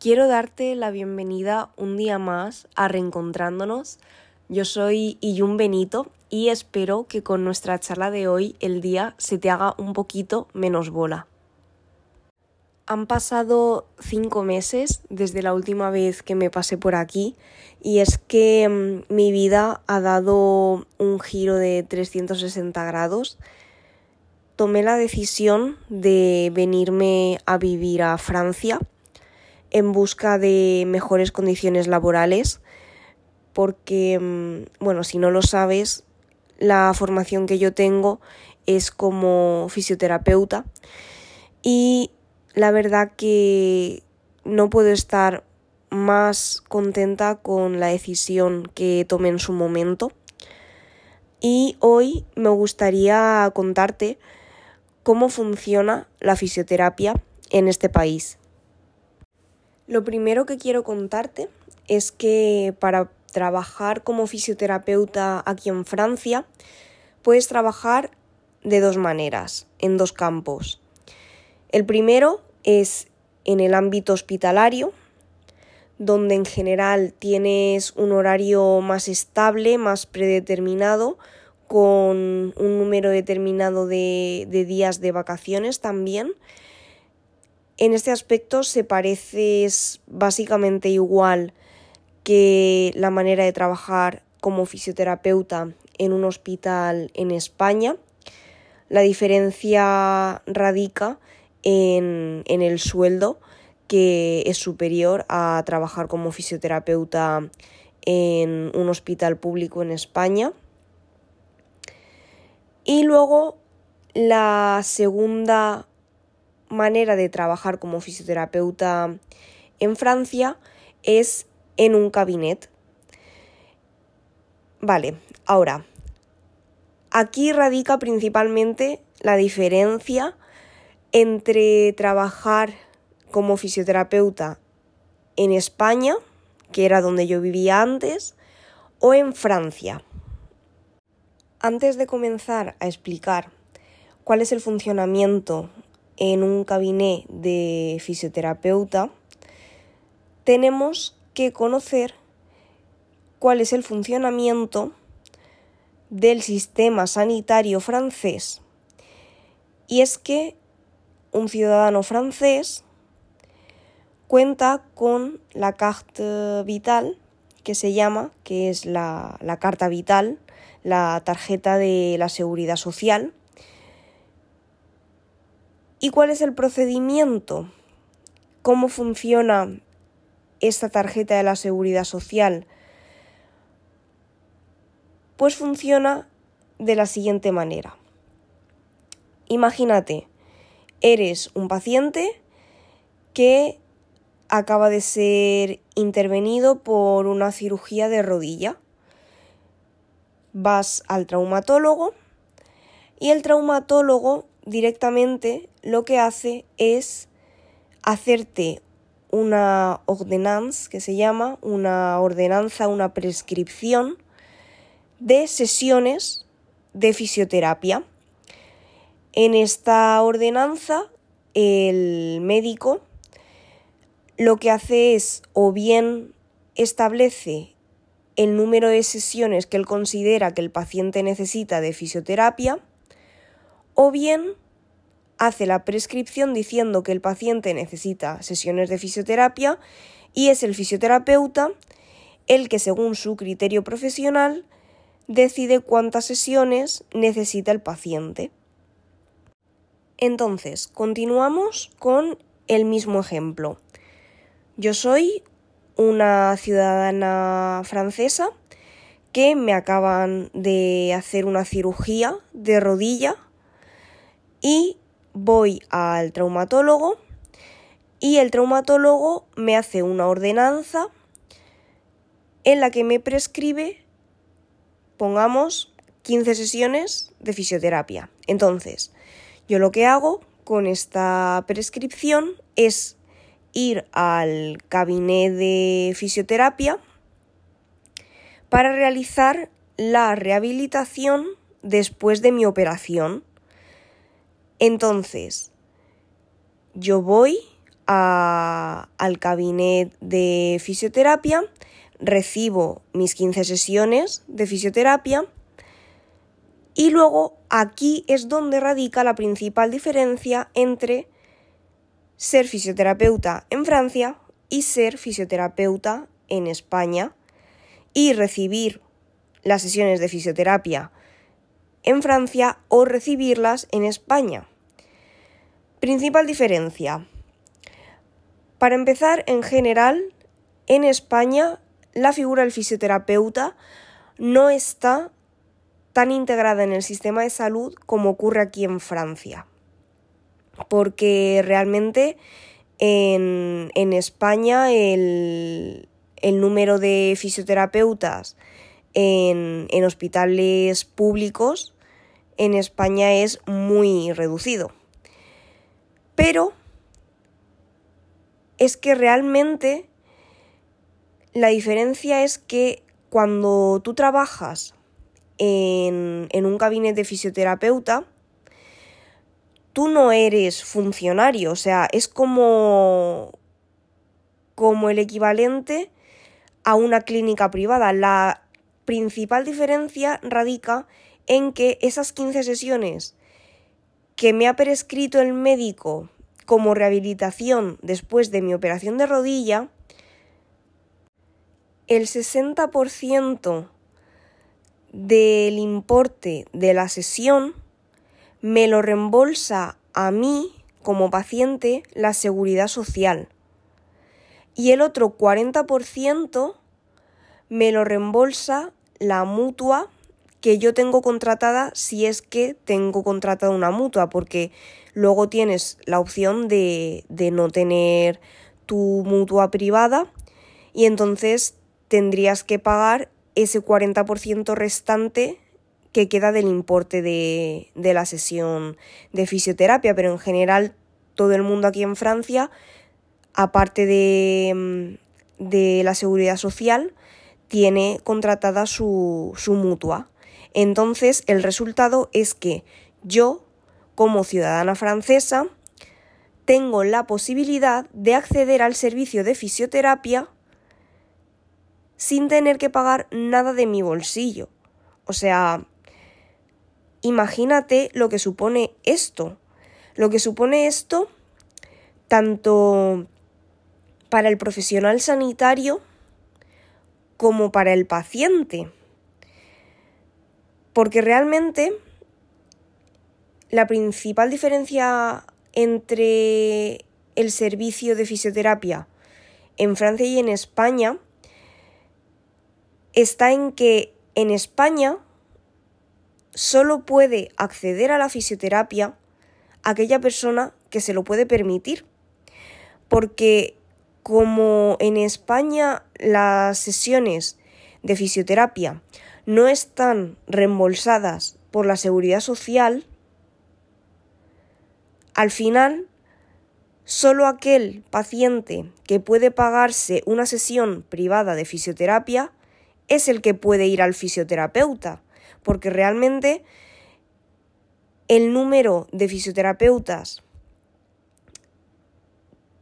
Quiero darte la bienvenida un día más a Reencontrándonos. Yo soy Iyun Benito y espero que con nuestra charla de hoy el día se te haga un poquito menos bola. Han pasado cinco meses desde la última vez que me pasé por aquí y es que mm, mi vida ha dado un giro de 360 grados. Tomé la decisión de venirme a vivir a Francia en busca de mejores condiciones laborales, porque, mm, bueno, si no lo sabes, la formación que yo tengo es como fisioterapeuta y la verdad que no puedo estar más contenta con la decisión que tomé en su momento. Y hoy me gustaría contarte cómo funciona la fisioterapia en este país. Lo primero que quiero contarte es que para trabajar como fisioterapeuta aquí en Francia puedes trabajar de dos maneras, en dos campos. El primero es en el ámbito hospitalario, donde en general tienes un horario más estable, más predeterminado, con un número determinado de, días de vacaciones también en este aspecto se parece básicamente igual que la manera de trabajar como fisioterapeuta en un hospital en España. La diferencia radica en, en el sueldo, que es superior a trabajar como fisioterapeuta en un hospital público en España. Y luego la segunda manera de trabajar como fisioterapeuta en Francia es en un cabinet. Vale, ahora, aquí radica principalmente la diferencia entre trabajar como fisioterapeuta en España, que era donde yo vivía antes, o en Francia. Antes de comenzar a explicar cuál es el funcionamiento en un cabinet de fisioterapeuta, tenemos que conocer cuál es el funcionamiento del sistema sanitario francés. Y es que un ciudadano francés cuenta con la carte vital, que se llama, que es la, la carta vital, la tarjeta de la seguridad social, ¿Y cuál es el procedimiento? ¿Cómo funciona esta tarjeta de la seguridad social? Pues funciona de la siguiente manera. Imagínate, eres un paciente que acaba de ser intervenido por una cirugía de rodilla. Vas al traumatólogo y el traumatólogo directamente lo que hace es hacerte una ordenanza que se llama una ordenanza, una prescripción de sesiones de fisioterapia. En esta ordenanza el médico lo que hace es o bien establece el número de sesiones que él considera que el paciente necesita de fisioterapia o bien hace la prescripción diciendo que el paciente necesita sesiones de fisioterapia y es el fisioterapeuta el que según su criterio profesional decide cuántas sesiones necesita el paciente. Entonces, continuamos con el mismo ejemplo. Yo soy una ciudadana francesa que me acaban de hacer una cirugía de rodilla y voy al traumatólogo y el traumatólogo me hace una ordenanza en la que me prescribe, pongamos, 15 sesiones de fisioterapia. Entonces, yo lo que hago con esta prescripción es ir al cabinet de fisioterapia para realizar la rehabilitación después de mi operación. Entonces, yo voy al cabinet de fisioterapia, recibo mis 15 sesiones de fisioterapia y luego aquí es donde radica la principal diferencia entre ser fisioterapeuta en Francia y ser fisioterapeuta en España y recibir las sesiones de fisioterapia en Francia o recibirlas en España. Principal diferencia. Para empezar, en general, en España la figura del fisioterapeuta no está tan integrada en el sistema de salud como ocurre aquí en Francia. Porque realmente en, España el, número de fisioterapeutas en, en hospitales públicos en España es muy reducido. Pero es que realmente la diferencia es que cuando tú trabajas en, en un gabinete de fisioterapeuta, tú no eres funcionario, o sea, es como, como el equivalente a una clínica privada. La principal diferencia radica en que esas 15 sesiones que me ha prescrito el médico como rehabilitación después de mi operación de rodilla, el 60% del importe de la sesión me lo reembolsa a mí como paciente la seguridad social. Y el otro 40% me lo reembolsa la mutua que yo tengo contratada si es que tengo contratada una mutua, porque luego tienes la opción de, de no tener tu mutua privada y entonces tendrías que pagar ese 40% restante que queda del importe de, de, la sesión de fisioterapia, pero en general todo el mundo aquí en Francia, aparte de, de la seguridad social, tiene contratada su, su mutua. Entonces, el resultado es que yo, como ciudadana francesa, tengo la posibilidad de acceder al servicio de fisioterapia sin tener que pagar nada de mi bolsillo. O sea, imagínate lo que supone esto. Lo que supone esto tanto para el profesional sanitario como para el paciente. Porque realmente la principal diferencia entre el servicio de fisioterapia en Francia y en España está en que en España solo puede acceder a la fisioterapia aquella persona que se lo puede permitir. Porque como en España las sesiones de fisioterapia no están reembolsadas por la seguridad social, al final solo aquel paciente que puede pagarse una sesión privada de fisioterapia es el que puede ir al fisioterapeuta, porque realmente el número de fisioterapeutas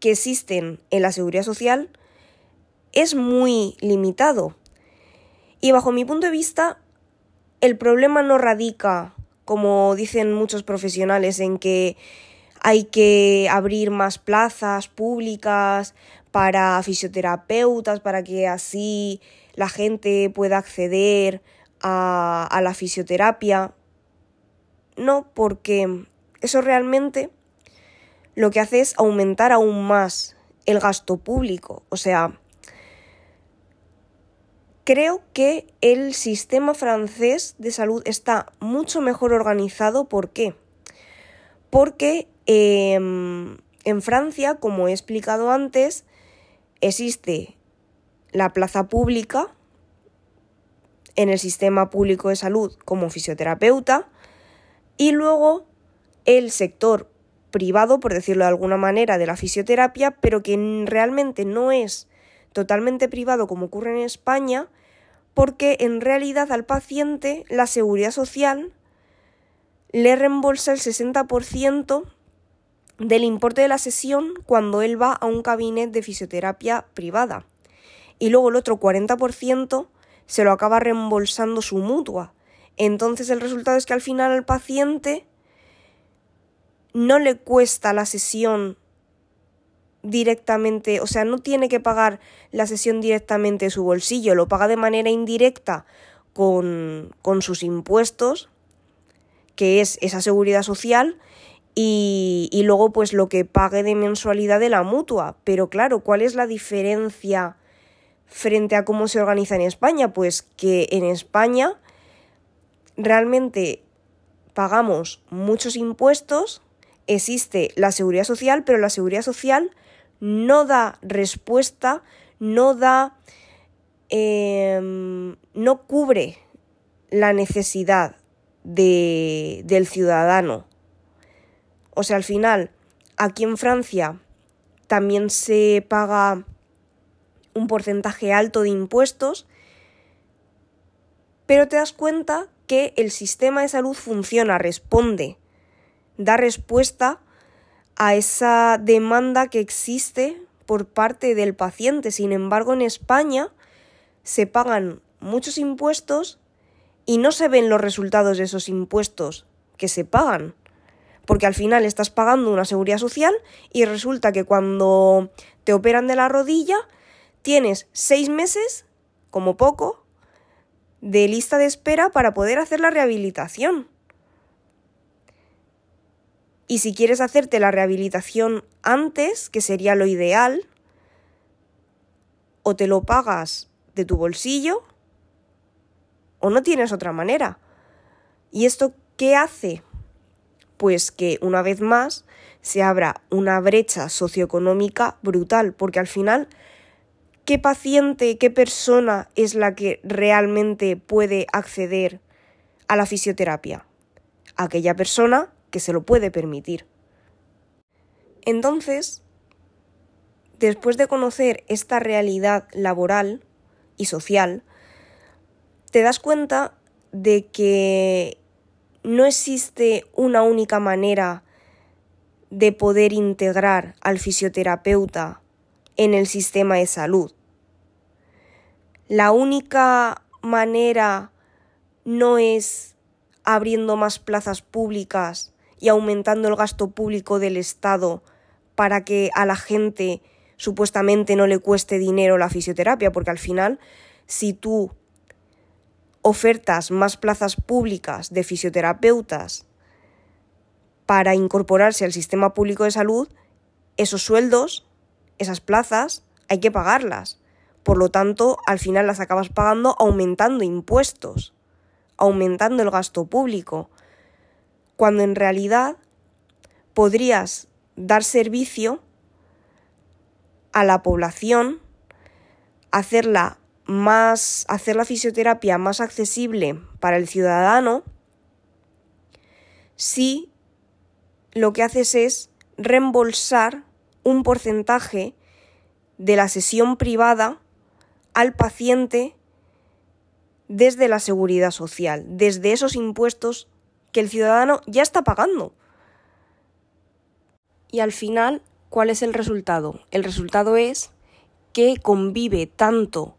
que existen en la seguridad social es muy limitado. Y bajo mi punto de vista, el problema no radica, como dicen muchos profesionales, en que hay que abrir más plazas públicas para fisioterapeutas, para que así la gente pueda acceder a, la fisioterapia. No, porque eso realmente lo que hace es aumentar aún más el gasto público. O sea, Creo que el sistema francés de salud está mucho mejor organizado. ¿Por qué? Porque em, en Francia, como he explicado antes, existe la plaza pública en el sistema público de salud como fisioterapeuta y luego el sector privado, por decirlo de alguna manera, de la fisioterapia, pero que realmente no es totalmente privado como ocurre en España, porque en realidad al paciente la seguridad social le reembolsa el 60% del importe de la sesión cuando él va a un gabinete de fisioterapia privada. Y luego el otro 40% se lo acaba reembolsando su mutua. Entonces el resultado es que al final al paciente no le cuesta la sesión directamente, o sea, no tiene que pagar la sesión directamente su bolsillo, lo paga de manera indirecta con, con sus impuestos, que es esa seguridad social, y, y, luego pues lo que pague de mensualidad de la mutua. Pero claro, ¿cuál es la diferencia frente a cómo se organiza en España? Pues que en España realmente pagamos muchos impuestos, existe la seguridad social, pero la seguridad social no da respuesta, no da, eh, no cubre la necesidad de, del ciudadano. O sea, al final, aquí en Francia también se paga un porcentaje alto de impuestos, pero te das cuenta que el sistema de salud funciona, responde, da respuesta a esa demanda que existe por parte del paciente. Sin embargo, en España se pagan muchos impuestos y no se ven los resultados de esos impuestos que se pagan. Porque al final estás pagando una seguridad social y resulta que cuando te operan de la rodilla tienes seis meses, como poco, de lista de espera para poder hacer la rehabilitación. Y si quieres hacerte la rehabilitación antes, que sería lo ideal, o te lo pagas de tu bolsillo, o no tienes otra manera. ¿Y esto qué hace? Pues que una vez más se abra una brecha socioeconómica brutal, porque al final, ¿qué paciente, qué persona es la que realmente puede acceder a la fisioterapia? Aquella persona que se lo puede permitir. Entonces, después de conocer esta realidad laboral y social, te das cuenta de que no existe una única manera de poder integrar al fisioterapeuta en el sistema de salud. La única manera no es abriendo más plazas públicas y aumentando el gasto público del Estado para que a la gente supuestamente no le cueste dinero la fisioterapia, porque al final, si tú ofertas más plazas públicas de fisioterapeutas para incorporarse al sistema público de salud, esos sueldos, esas plazas, hay que pagarlas. Por lo tanto, al final las acabas pagando aumentando impuestos, aumentando el gasto público cuando en realidad podrías dar servicio a la población, hacerla más, hacer la fisioterapia más accesible para el ciudadano, si lo que haces es reembolsar un porcentaje de la sesión privada al paciente desde la seguridad social, desde esos impuestos que el ciudadano ya está pagando. Y al final, ¿cuál es el resultado? El resultado es que convive tanto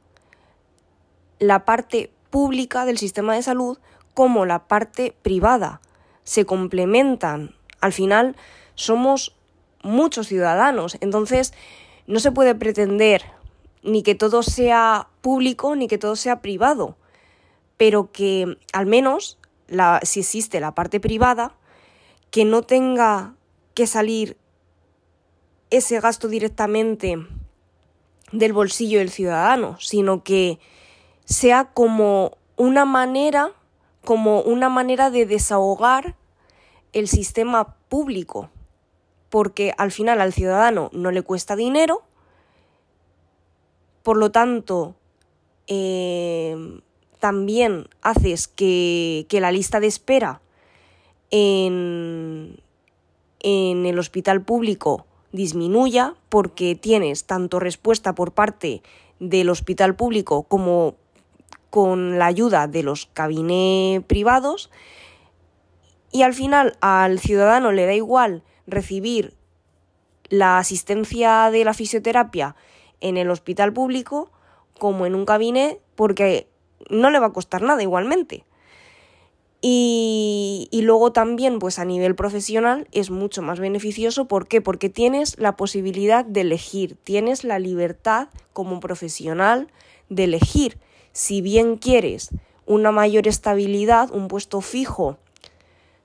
la parte pública del sistema de salud como la parte privada. Se complementan. Al final somos muchos ciudadanos. Entonces no se puede pretender ni que todo sea público ni que todo sea privado. Pero que al menos si existe la parte privada, que no tenga que salir ese gasto directamente del bolsillo del ciudadano, sino que sea como una manera, como una manera de desahogar el sistema público, porque al final al ciudadano no le cuesta dinero, por lo tanto, eh, también haces que, la lista de espera en, en el hospital público disminuya porque tienes tanto respuesta por parte del hospital público como con la ayuda de los cabinets privados y al final al ciudadano le da igual recibir la asistencia de la fisioterapia en el hospital público como en un cabine porque no le va a costar nada igualmente. Y, luego también, pues a nivel profesional, es mucho más beneficioso. ¿Por qué? Porque tienes la posibilidad de elegir, tienes la libertad como profesional de elegir. Si bien quieres una mayor estabilidad, un puesto fijo,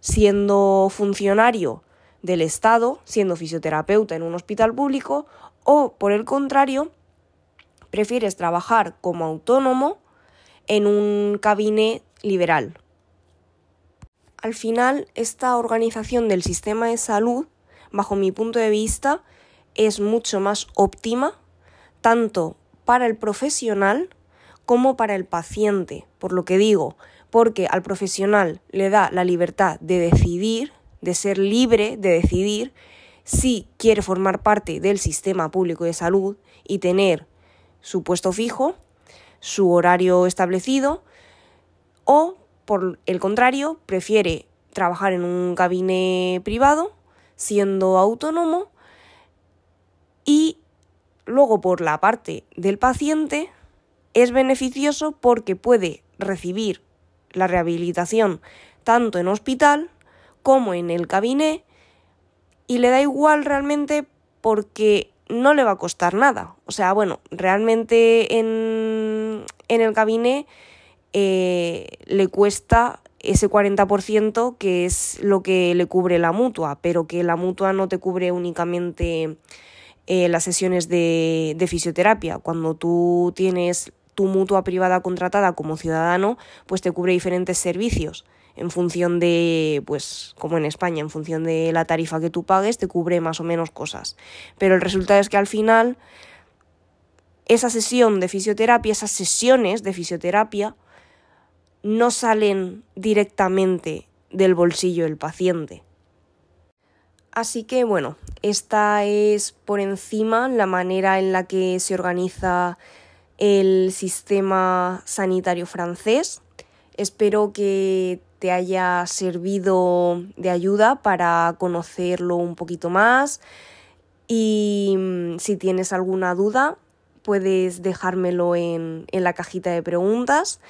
siendo funcionario del Estado, siendo fisioterapeuta en un hospital público, o por el contrario, prefieres trabajar como autónomo en un cabine liberal. Al final, esta organización del sistema de salud, bajo mi punto de vista, es mucho más óptima, tanto para el profesional como para el paciente. Por lo que digo, porque al profesional le da la libertad de decidir, de ser libre de decidir si quiere formar parte del sistema público de salud y tener su puesto fijo, su horario establecido, o por el contrario, prefiere trabajar en un gabine privado, siendo autónomo, y luego por la parte del paciente es beneficioso porque puede recibir la rehabilitación tanto en hospital como en el gabine y le da igual realmente porque no le va a costar nada. O sea, bueno, realmente en, en el gabine eh, le cuesta ese 40% que es lo que le cubre la mutua, pero que la mutua no te cubre únicamente eh, las sesiones de, de fisioterapia. Cuando tú tienes tu mutua privada contratada como ciudadano, pues te cubre diferentes servicios en función de, pues como en España, en función de la tarifa que tú pagues, te cubre más o menos cosas. Pero el resultado es que al final esa sesión de fisioterapia, esas sesiones de fisioterapia, no salen directamente del bolsillo del paciente. Así que bueno, esta es por encima la manera en la que se organiza el sistema sanitario francés. Espero que te haya servido de ayuda para conocerlo un poquito más y mm, si tienes alguna duda puedes dejármelo en, en la cajita de preguntas.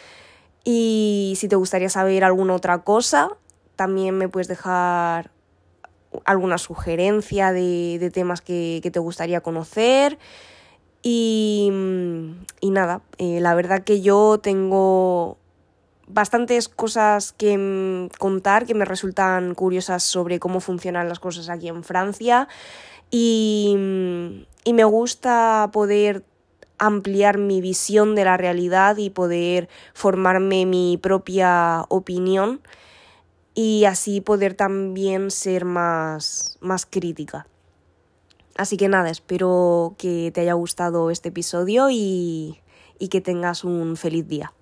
Y si te gustaría saber alguna otra cosa, también me puedes dejar alguna sugerencia de, temas que, te gustaría conocer. Y, nada, eh, la verdad que yo tengo bastantes cosas que contar que me resultan curiosas sobre cómo funcionan las cosas aquí en Francia y, y me gusta poder ampliar mi visión de la realidad y poder formarme mi propia opinión y así poder también ser más, más crítica. Así que nada, espero que te haya gustado este episodio y, y que tengas un feliz día.